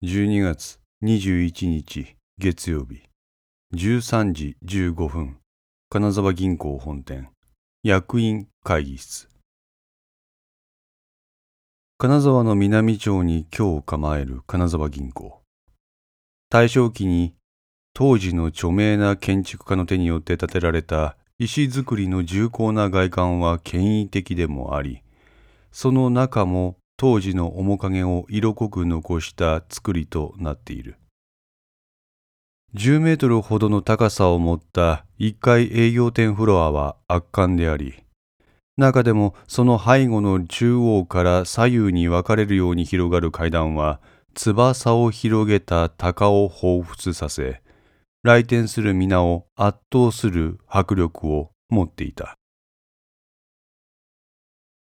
12月21日月曜日。13時15分。金沢銀行本店。役員会議室。金沢の南町に今日構える金沢銀行。大正期に当時の著名な建築家の手によって建てられた石造りの重厚な外観は権威的でもありその中も当時の面影を色濃く残した作りとなっている。10メートルほどの高さを持った1階営業店フロアは圧巻であり中でもその背後の中央から左右に分かれるように広がる階段は翼を広げた鷹を彷彿させ来店する皆を圧倒する迫力を持っていた。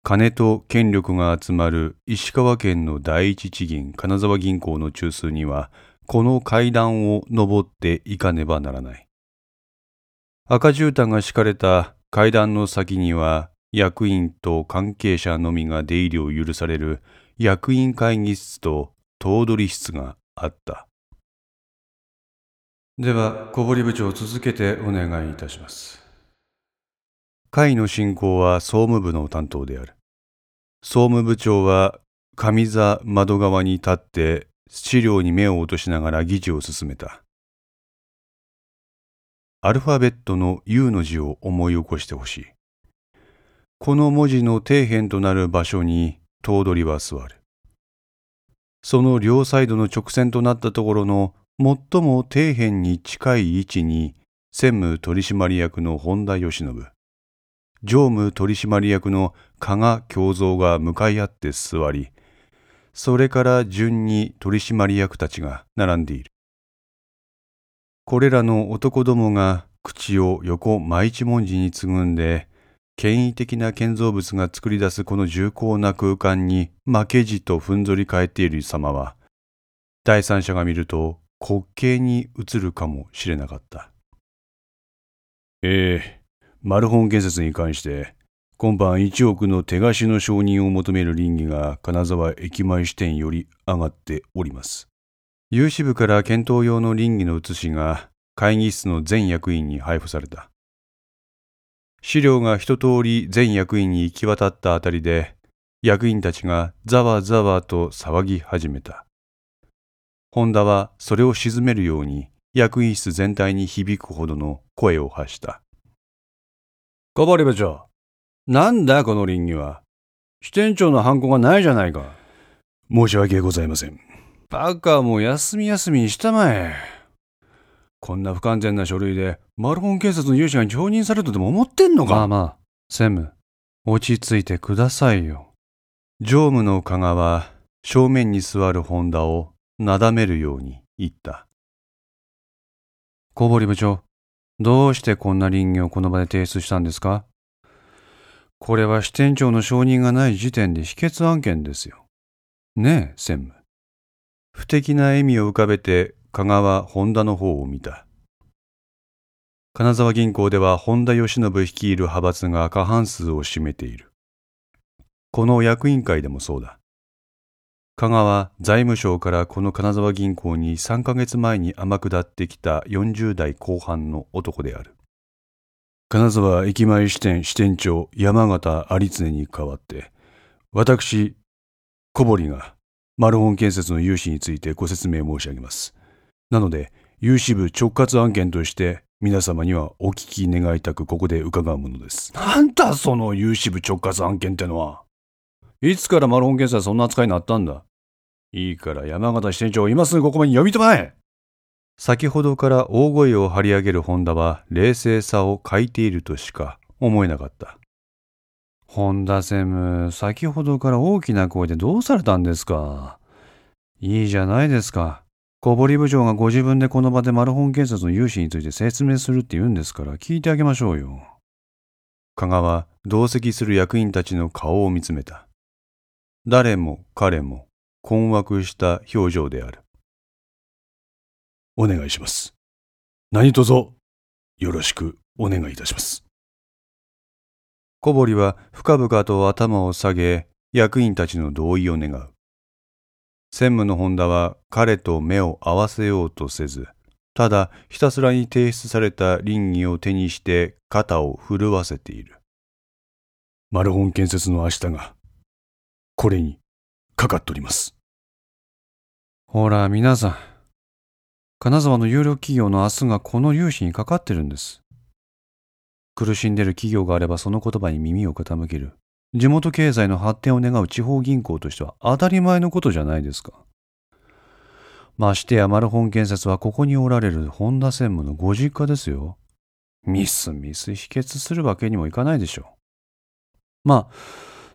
金と権力が集まる石川県の第一地銀金沢銀行の中枢にはこの階段を登っていかねばならない。赤絨毯が敷かれた階段の先には役員と関係者のみが出入りを許される役員会議室と頭取室があった。では小堀部長続けてお願いいたします。会の進行は総務部の担当である。総務部長は上座窓側に立って資料に目を落としながら議事を進めた。アルファベットの U の字を思い起こしてほしい。この文字の底辺となる場所に頭取は座る。その両サイドの直線となったところの最も底辺に近い位置に専務取締役の本田義信、常務取締役の加賀京三が向かい合って座り、それから順に取締役たちが並んでいる。これらの男どもが口を横毎一文字につぐんで、権威的な建造物が作り出すこの重厚な空間に負けじとふんぞり返っている様は、第三者が見ると滑稽に映るかもしれなかった。ええー、マルホン建設に関して、今晩1億の手貸しの承認を求める倫理が金沢駅前支店より上がっております。有志部から検討用の倫理の写しが会議室の全役員に配布された。資料が一通り全役員に行き渡ったあたりで、役員たちがざわざわと騒ぎ始めた。本田はそれを鎮めるように役員室全体に響くほどの声を発した。小堀部長、なんだこの林には。支店長のハンコがないじゃないか。申し訳ございません。バカも休み休みにしたまえ。こんな不完全な書類でマルホン警察の融資が承認されるとでも思ってんのか？まあまあ、専務、落ち着いてくださいよ。常務の加賀は正面に座る本田をなだめるように言った。小堀部長、どうしてこんな林業をこの場で提出したんですか？これは支店長の承認がない時点で否決案件ですよ。ねえ、専務。不敵な笑みを浮かべて香川本田の方を見た。金沢銀行では本田義信率いる派閥が過半数を占めている。この役員会でもそうだ。香川財務省からこの金沢銀行に3ヶ月前に天下ってきた40代後半の男である。金沢駅前支店支店長山形有常に代わって、私、小堀がマルホン建設の融資についてご説明申し上げます。なので、有志部直轄案件として皆様にはお聞き願いたくここで伺うものです。なんだその有志部直轄案件ってのは。いつからマルホン検査そんな扱いになったんだいいから山形支店長今すぐここまで呼び止まえ先ほどから大声を張り上げる本田は冷静さを欠いているとしか思えなかった。本田専務、先ほどから大きな声でどうされたんですか？いいじゃないですか。小堀部長がご自分でこの場でマルホン建設の融資について説明するって言うんですから聞いてあげましょうよ。加賀は同席する役員たちの顔を見つめた。誰も彼も困惑した表情である。お願いします。何卒よろしくお願いいたします。小堀は深々と頭を下げ役員たちの同意を願う。専務の本田は彼と目を合わせようとせず、ただひたすらに提出された倫理を手にして肩を震わせている。マルホン建設の明日が、これにかかっております。ほら、皆さん。金沢の有力企業の明日がこの融資にかかってるんです。苦しんでる企業があればその言葉に耳を傾ける。地元経済の発展を願う地方銀行としては当たり前のことじゃないですか。ましてやマルホン建設はここにおられる本田専務のご実家ですよ。ミスミス否決するわけにもいかないでしょう。まあ、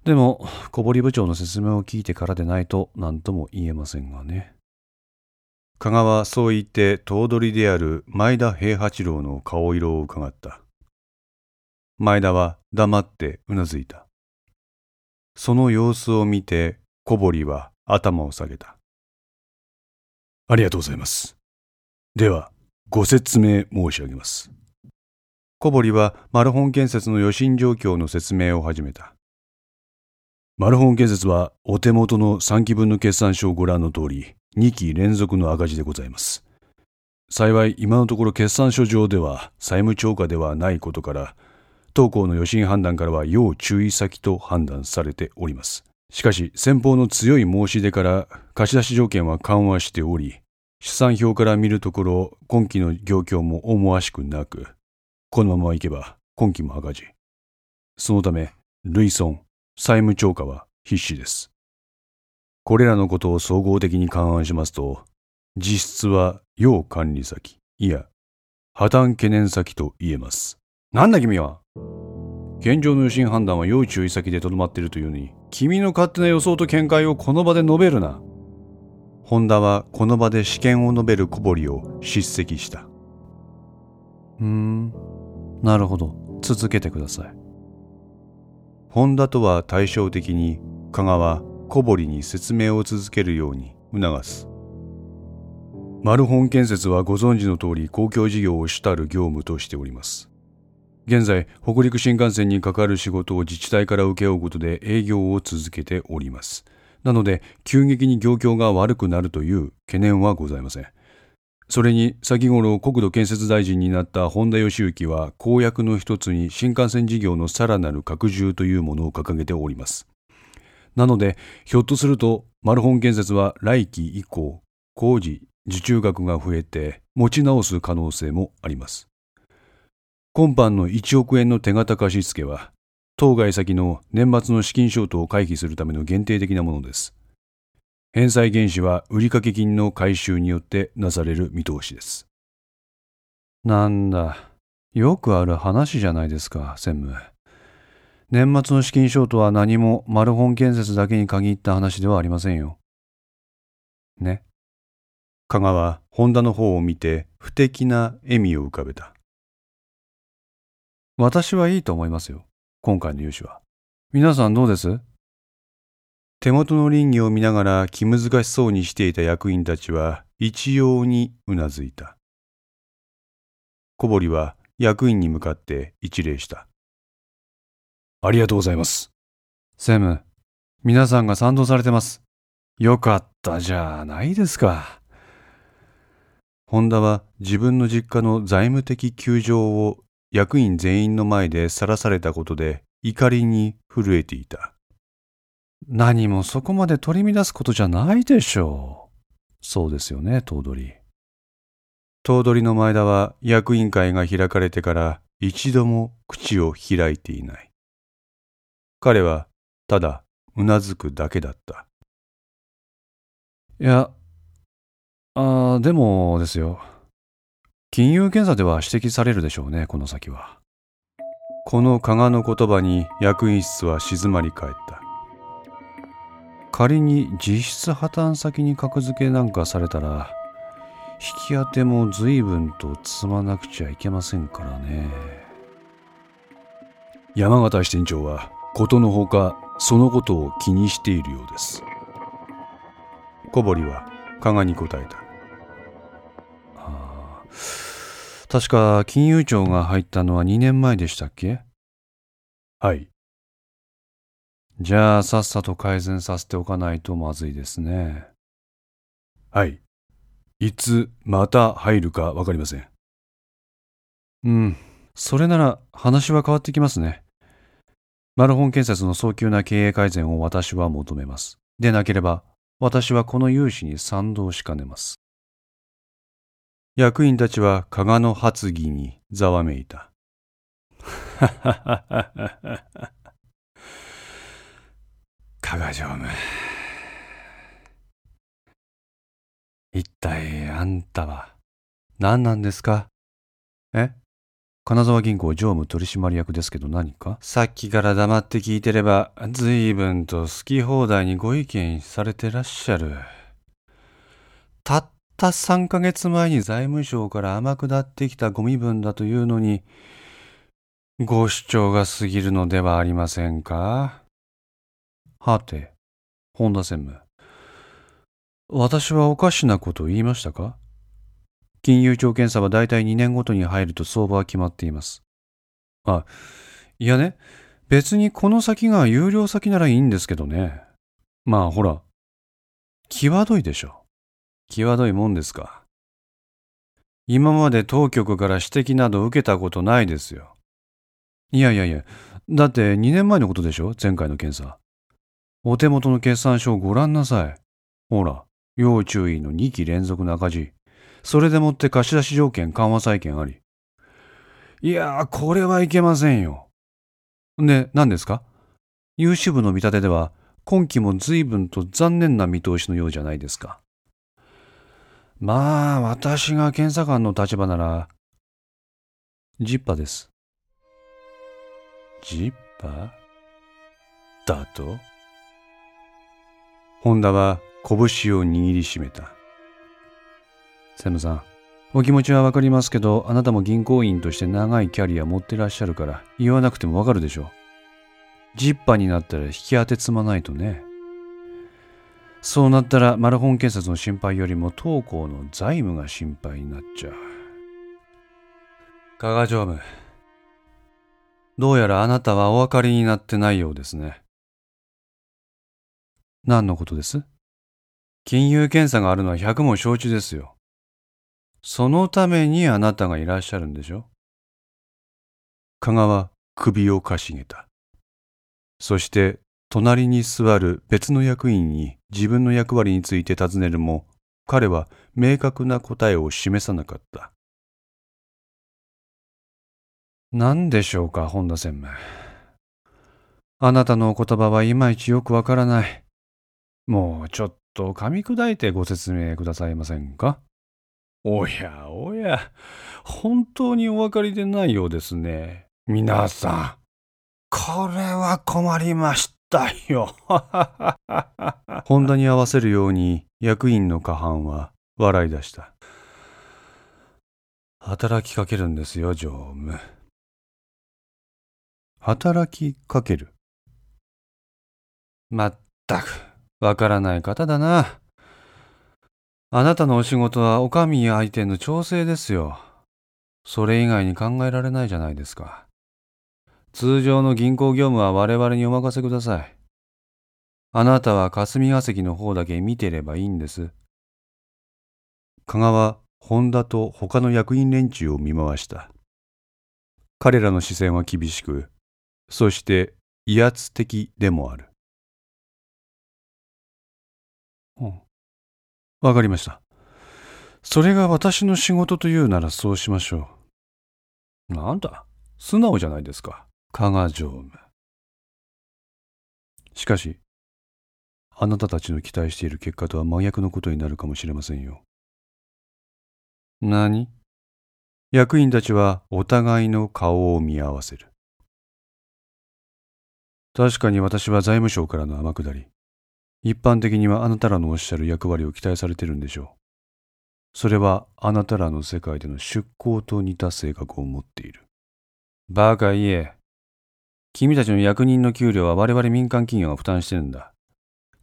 でも、小堀部長の説明を聞いてからでないと何とも言えませんがね。加賀はそう言って頭取である前田平八郎の顔色を伺った。前田は黙ってうなずいた。その様子を見て小堀は頭を下げた。ありがとうございます。では、ご説明申し上げます。小堀はマルホン建設の余震状況の説明を始めた。マルホン建設はお手元の3期分の決算書をご覧の通り、2期連続の赤字でございます。幸い今のところ決算書上では債務超過ではないことから、当行の余震判断からは要注意先と判断されております。しかし先方の強い申し出から貸し出し条件は緩和しており、試算表から見るところ今期の状況も思わしくなく、このままいけば今期も赤字。そのため、累損、債務超過は必至です。これらのことを総合的に勘案しますと、実質は要管理先、いや、破綻懸念先と言えます。なんだ君は？現状の予診判断は要注意先でとどまっているというのに、君の勝手な予想と見解をこの場で述べるな。本田はこの場で試験を述べる小堀を叱責した。うーん。なるほど。続けてください。本田とは対照的に、加賀は小堀に説明を続けるように促す。マルホン建設はご存知の通り公共事業を主たる業務としております。現在、北陸新幹線に関わる仕事を自治体から請け負うことで営業を続けております。なので、急激に業況が悪くなるという懸念はございません。それに先頃国土建設大臣になった本田義行は公約の一つに新幹線事業のさらなる拡充というものを掲げております。なので、ひょっとすると、マルホン建設は来期以降、工事、受注額が増えて持ち直す可能性もあります。今般の1億円の手形貸付は、当該先の年末の資金ショートを回避するための限定的なものです。返済原資は売掛金の回収によってなされる見通しです。なんだ、よくある話じゃないですか、専務。年末の資金ショートは何もマルホン建設だけに限った話ではありませんよ。ね。加賀は本田の方を見て不敵な笑みを浮かべた。私はいいと思いますよ。今回の融資は。皆さんどうです？手元の倫理を見ながら気難しそうにしていた役員たちは一様にうなずいた。小堀は役員に向かって一礼した。ありがとうございます。セム、皆さんが賛同されてます。よかったじゃないですか。本田は自分の実家の財務的窮状を役員全員の前でさらされたことで怒りに震えていた。何もそこまで取り乱すことじゃないでしょう。そうですよね、頭取。頭取の前田は役員会が開かれてから一度も口を開いていない。彼はただうなずくだけだった。いや、あ、でもですよ。金融検査では指摘されるでしょうね、この先は。この加賀の言葉に役員室は静まり返った。仮に実質破綻先に格付けなんかされたら引き当ても随分と積まなくちゃいけませんからね山形支店長はことのほかそのことを気にしているようです小堀は加賀に答えたあ確か金融庁が入ったのは2年前でしたっけ？はいじゃあさっさと改善させておかないとまずいですね。はい。いつまた入るかわかりません。うん。それなら話は変わってきますね。マルホン建設の早急な経営改善を私は求めます。でなければ、私はこの融資に賛同しかねます。役員たちは加賀の発議にざわめいた。加賀常務。一体あんたは何なんですか？え？金沢銀行常務取締役ですけど何か？さっきから黙って聞いてれば、随分と好き放題にご意見されてらっしゃる。たった3ヶ月前に財務省から天下ってきたご身分だというのに、ご主張が過ぎるのではありませんか？はて、本田専務。私はおかしなことを言いましたか？金融庁検査は大体2年ごとに入ると相場は決まっています。あ、いやね、別にこの先が有料先ならいいんですけどね。まあほら、際どいでしょ。際どいもんですか。今まで当局から指摘など受けたことないですよ。いやいやいや、だって2年前のことでしょ？前回の検査。お手元の決算書をご覧なさい。ほら、要注意の2期連続の赤字。それでもって貸し出し条件緩和債権あり。いやー、これはいけませんよ。で、何ですか？融資部の見立てでは、今期も随分と残念な見通しのようじゃないですか。まあ、私が検査官の立場なら、ジッパです。ジッパだと？本田は拳を握りしめた。専務さん、お気持ちはわかりますけど、あなたも銀行員として長いキャリア持ってらっしゃるから、言わなくてもわかるでしょう。ジッパーになったら引き当て積まないとね。そうなったら、マラホン建設の心配よりも当行の財務が心配になっちゃう。加賀常務。どうやらあなたはお分かりになってないようですね。何のことです？金融検査があるのは百も承知ですよ。そのためにあなたがいらっしゃるんでしょ？加賀は首をかしげた。そして隣に座る別の役員に自分の役割について尋ねるも、彼は明確な答えを示さなかった。何でしょうか、本田専務。あなたのお言葉はいまいちよくわからない。もうちょっと噛み砕いてご説明くださいませんか？おやおや、本当にお分かりでないようですね。皆さん、これは困りましたよ。本田に合わせるように役員の過半は笑い出した。働きかけるんですよ、常務。働きかけるまったく、わからない方だな。あなたのお仕事はお上相手の調整ですよ。それ以外に考えられないじゃないですか。通常の銀行業務は我々にお任せください。あなたは霞が関の方だけ見てればいいんです。加賀は本田と他の役員連中を見回した。彼らの視線は厳しく、そして威圧的でもある。うん。わかりました。それが私の仕事というならそうしましょう。なんだ、素直じゃないですか、加賀常務。しかし、あなたたちの期待している結果とは真逆のことになるかもしれませんよ。何？役員たちはお互いの顔を見合わせる。確かに私は財務省からの天下り。一般的にはあなたらのおっしゃる役割を期待されてるんでしょう。それはあなたらの世界での出向と似た性格を持っている。バカ言え。君たちの役人の給料は我々民間企業が負担してるんだ。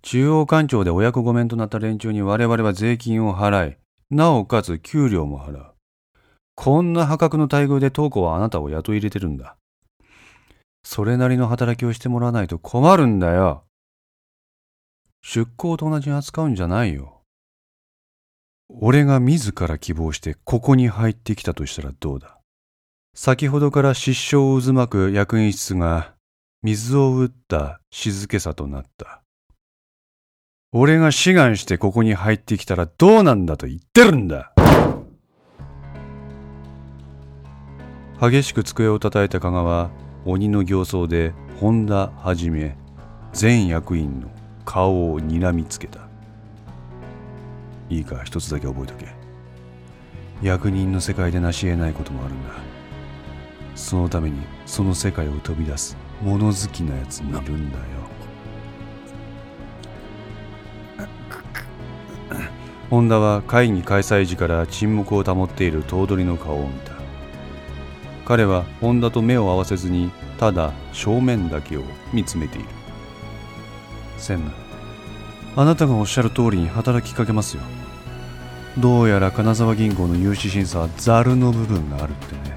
中央官庁でお役御免となった連中に我々は税金を払い、なおかつ給料も払う。こんな破格の待遇で当行はあなたを雇い入れてるんだ。それなりの働きをしてもらわないと困るんだよ。出向と同じに扱うんじゃないよ。俺が自ら希望してここに入ってきたとしたらどうだ？先ほどから失笑を渦巻く役員室が水を打った静けさとなった。俺が志願してここに入ってきたらどうなんだと言ってるんだ激しく机を叩いた加賀は鬼の形相で本田はじめ全役員の顔を睨みつけた。いいか一つだけ覚えとけ。役人の世界で成し得ないこともあるんだ。そのためにその世界を飛び出す物好きなやつもいるんだよ。本田は会議開催時から沈黙を保っている頭取の顔を見た。彼は本田と目を合わせずにただ正面だけを見つめている。専務。あなたがおっしゃる通りに働きかけますよ。どうやら金沢銀行の融資審査はザルの部分があるってね。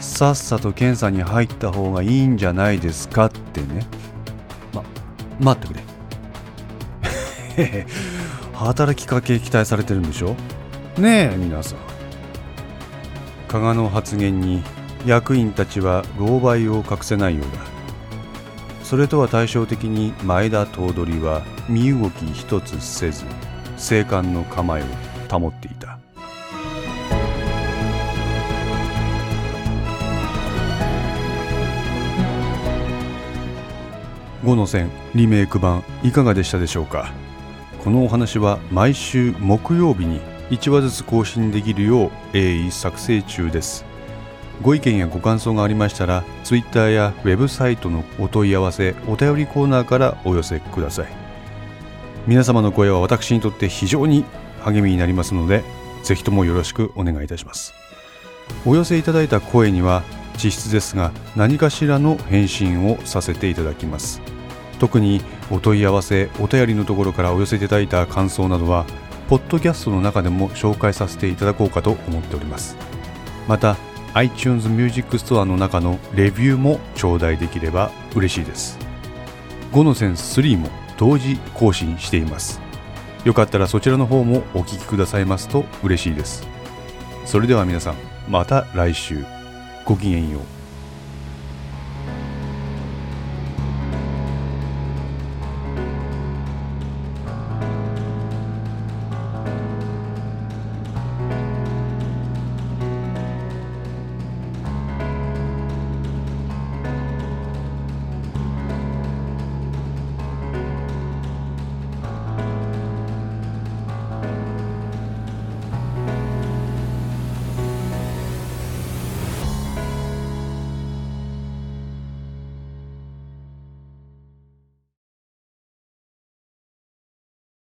さっさと検査に入った方がいいんじゃないですかってね。ま待ってくれ。働きかけ期待されてるんでしょ？ねえ皆さん。加賀の発言に役員たちは狼狽を隠せないようだ。それとは対照的に前田頭取は身動き一つせず静観の構えを保っていた。5の線リメイク版いかがでしたでしょうか？このお話は毎週木曜日に1話ずつ更新できるよう鋭意作成中です。ご意見やご感想がありましたら Twitter やウェブサイトのお問い合わせお便りコーナーからお寄せください。皆様の声は私にとって非常に励みになりますのでぜひともよろしくお願いいたします。お寄せいただいた声には実質ですが何かしらの返信をさせていただきます。特にお問い合わせお便りのところからお寄せいただいた感想などはポッドキャストの中でも紹介させていただこうかと思っております。また iTunes Music Store の中のレビューも頂戴できれば嬉しいです。5の線3も同時更新しています。よかったらそちらの方もお聴きくださいますと嬉しいです。それでは皆さんまた来週。ごきげんよう。